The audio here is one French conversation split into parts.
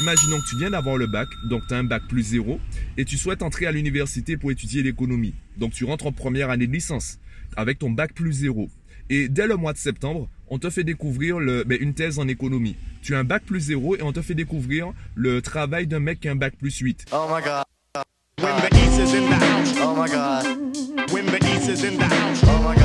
Imaginons que tu viens d'avoir le bac, donc tu as un bac plus zéro, et tu souhaites entrer à l'université pour étudier l'économie. Donc tu rentres en première année de licence avec ton bac plus zéro. Et dès le mois de septembre, on te fait découvrir le, ben, une thèse en économie. Tu as un bac plus zéro et on te fait découvrir le travail d'un mec qui a un bac plus 8. Oh my god. When the east is in the house. Oh my god.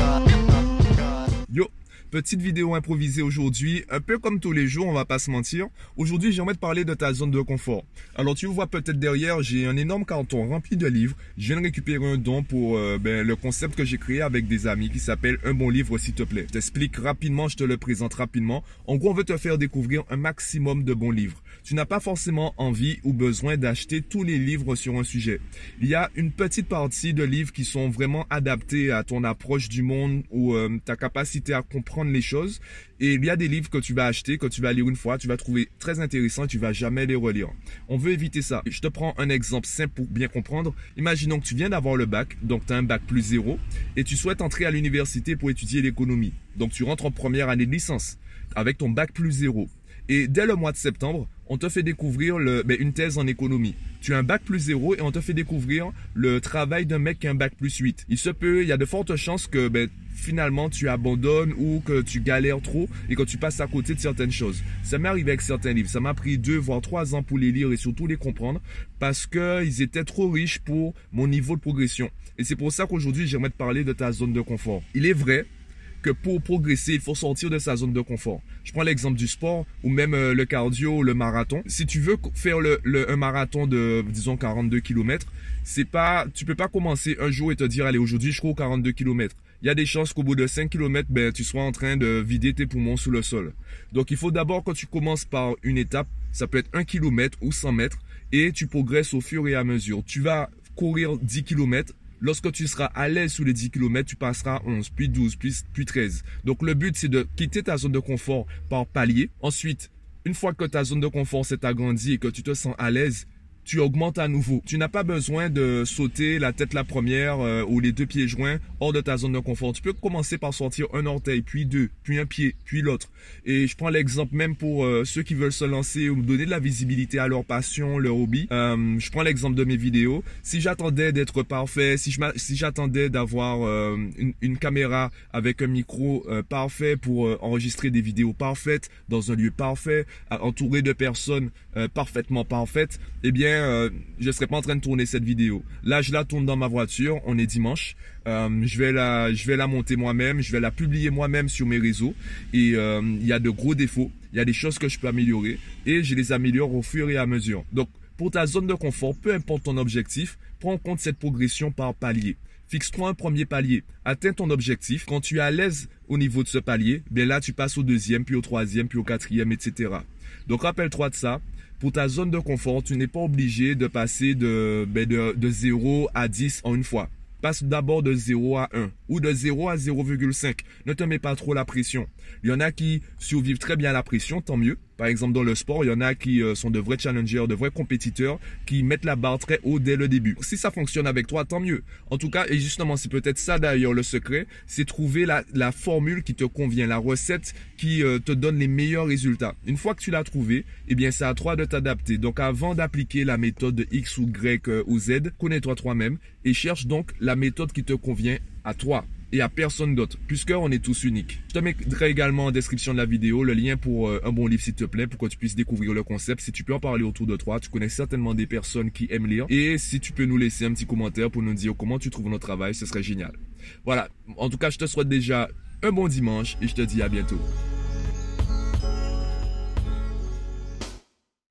Petite vidéo improvisée aujourd'hui, un peu comme tous les jours, on va pas se mentir. Aujourd'hui, j'aimerais te parler de ta zone de confort. Alors, tu vois peut-être derrière, j'ai un énorme carton rempli de livres. Je viens de récupérer un don pour euh, ben, le concept que j'ai créé avec des amis qui s'appelle Un bon livre, s'il te plaît. Je t'explique rapidement, je te le présente rapidement. En gros, on veut te faire découvrir un maximum de bons livres. Tu n'as pas forcément envie ou besoin d'acheter tous les livres sur un sujet. Il y a une petite partie de livres qui sont vraiment adaptés à ton approche du monde ou euh, ta capacité à comprendre les choses. Et il y a des livres que tu vas acheter, que tu vas lire une fois, tu vas trouver très intéressants et tu vas jamais les relire. On veut éviter ça. Je te prends un exemple simple pour bien comprendre. Imaginons que tu viens d'avoir le bac, donc tu as un bac plus zéro, et tu souhaites entrer à l'université pour étudier l'économie. Donc tu rentres en première année de licence avec ton bac plus zéro. Et dès le mois de septembre, on te fait découvrir le, ben, une thèse en économie. Tu as un bac plus zéro et on te fait découvrir le travail d'un mec qui a un bac plus 8. Il se peut, il y a de fortes chances que ben, finalement tu abandonnes ou que tu galères trop et que tu passes à côté de certaines choses. Ça m'est arrivé avec certains livres. Ça m'a pris deux voire trois ans pour les lire et surtout les comprendre parce qu'ils étaient trop riches pour mon niveau de progression. Et c'est pour ça qu'aujourd'hui j'aimerais te parler de ta zone de confort. Il est vrai que pour progresser, il faut sortir de sa zone de confort. Je prends l'exemple du sport ou même euh, le cardio, le marathon. Si tu veux faire un marathon de, disons, 42 km, c'est pas, tu peux pas commencer un jour et te dire, allez, aujourd'hui, je cours 42 km. Il y a des chances qu'au bout de 5 km, ben, tu sois en train de vider tes poumons sous le sol. Donc, il faut d'abord que tu commences par une étape, ça peut être 1 km ou 100 mètres, et tu progresses au fur et à mesure. Tu vas courir 10 km, Lorsque tu seras à l'aise sous les 10 km, tu passeras 11, puis 12, puis, puis 13. Donc le but, c'est de quitter ta zone de confort par palier. Ensuite, une fois que ta zone de confort s'est agrandie et que tu te sens à l'aise, tu augmentes à nouveau. Tu n'as pas besoin de sauter la tête la première euh, ou les deux pieds joints hors de ta zone de confort. Tu peux commencer par sortir un orteil, puis deux, puis un pied, puis l'autre. Et je prends l'exemple même pour euh, ceux qui veulent se lancer ou donner de la visibilité à leur passion, leur hobby. Euh, je prends l'exemple de mes vidéos. Si j'attendais d'être parfait, si je si j'attendais d'avoir une, une, caméra avec un micro parfait pour enregistrer des vidéos parfaites dans un lieu parfait, entouré de personnes parfaitement parfaites, eh bien euh, je serais pas en train de tourner cette vidéo. Là, je la tourne dans ma voiture. On est dimanche. Euh, je vais la, je vais la monter moi-même. Je vais la publier moi-même sur mes réseaux. Et euh, il y a de gros défauts. Il y a des choses que je peux améliorer et je les améliore au fur et à mesure. Donc, pour ta zone de confort, peu importe ton objectif, prends en compte cette progression par palier. Fixe-toi un premier palier. Atteins ton objectif. Quand tu es à l'aise au niveau de ce palier, bien là, tu passes au deuxième, puis au troisième, puis au quatrième, etc. Donc, rappelle-toi de ça pour ta zone de confort, tu n'es pas obligé de passer de, ben de, de 0 à 10 en une fois. Passe d'abord de 0 à 1 ou de 0 à 0,5. Ne te mets pas trop la pression. Il y en a qui survivent très bien à la pression, tant mieux. Par exemple, dans le sport, il y en a qui euh, sont de vrais challengers, de vrais compétiteurs, qui mettent la barre très haut dès le début. Si ça fonctionne avec toi, tant mieux. En tout cas, et justement, c'est peut-être ça d'ailleurs le secret, c'est trouver la, formule qui te convient, la recette qui euh, te donne les meilleurs résultats. Une fois que tu l'as trouvé, eh bien, c'est à toi de t'adapter. Donc, avant d'appliquer la méthode de X ou Y euh, ou Z, connais-toi toi-même et cherche donc la méthode qui te convient à toi et à personne d'autre, puisqu'on est tous uniques. Je te mettrai également en description de la vidéo le lien pour euh, un bon livre s'il te plaît, pour que tu puisses découvrir le concept. Si tu peux en parler autour de toi, tu connais certainement des personnes qui aiment lire. Et si tu peux nous laisser un petit commentaire pour nous dire comment tu trouves notre travail, ce serait génial. Voilà, en tout cas, je te souhaite déjà un bon dimanche et je te dis à bientôt.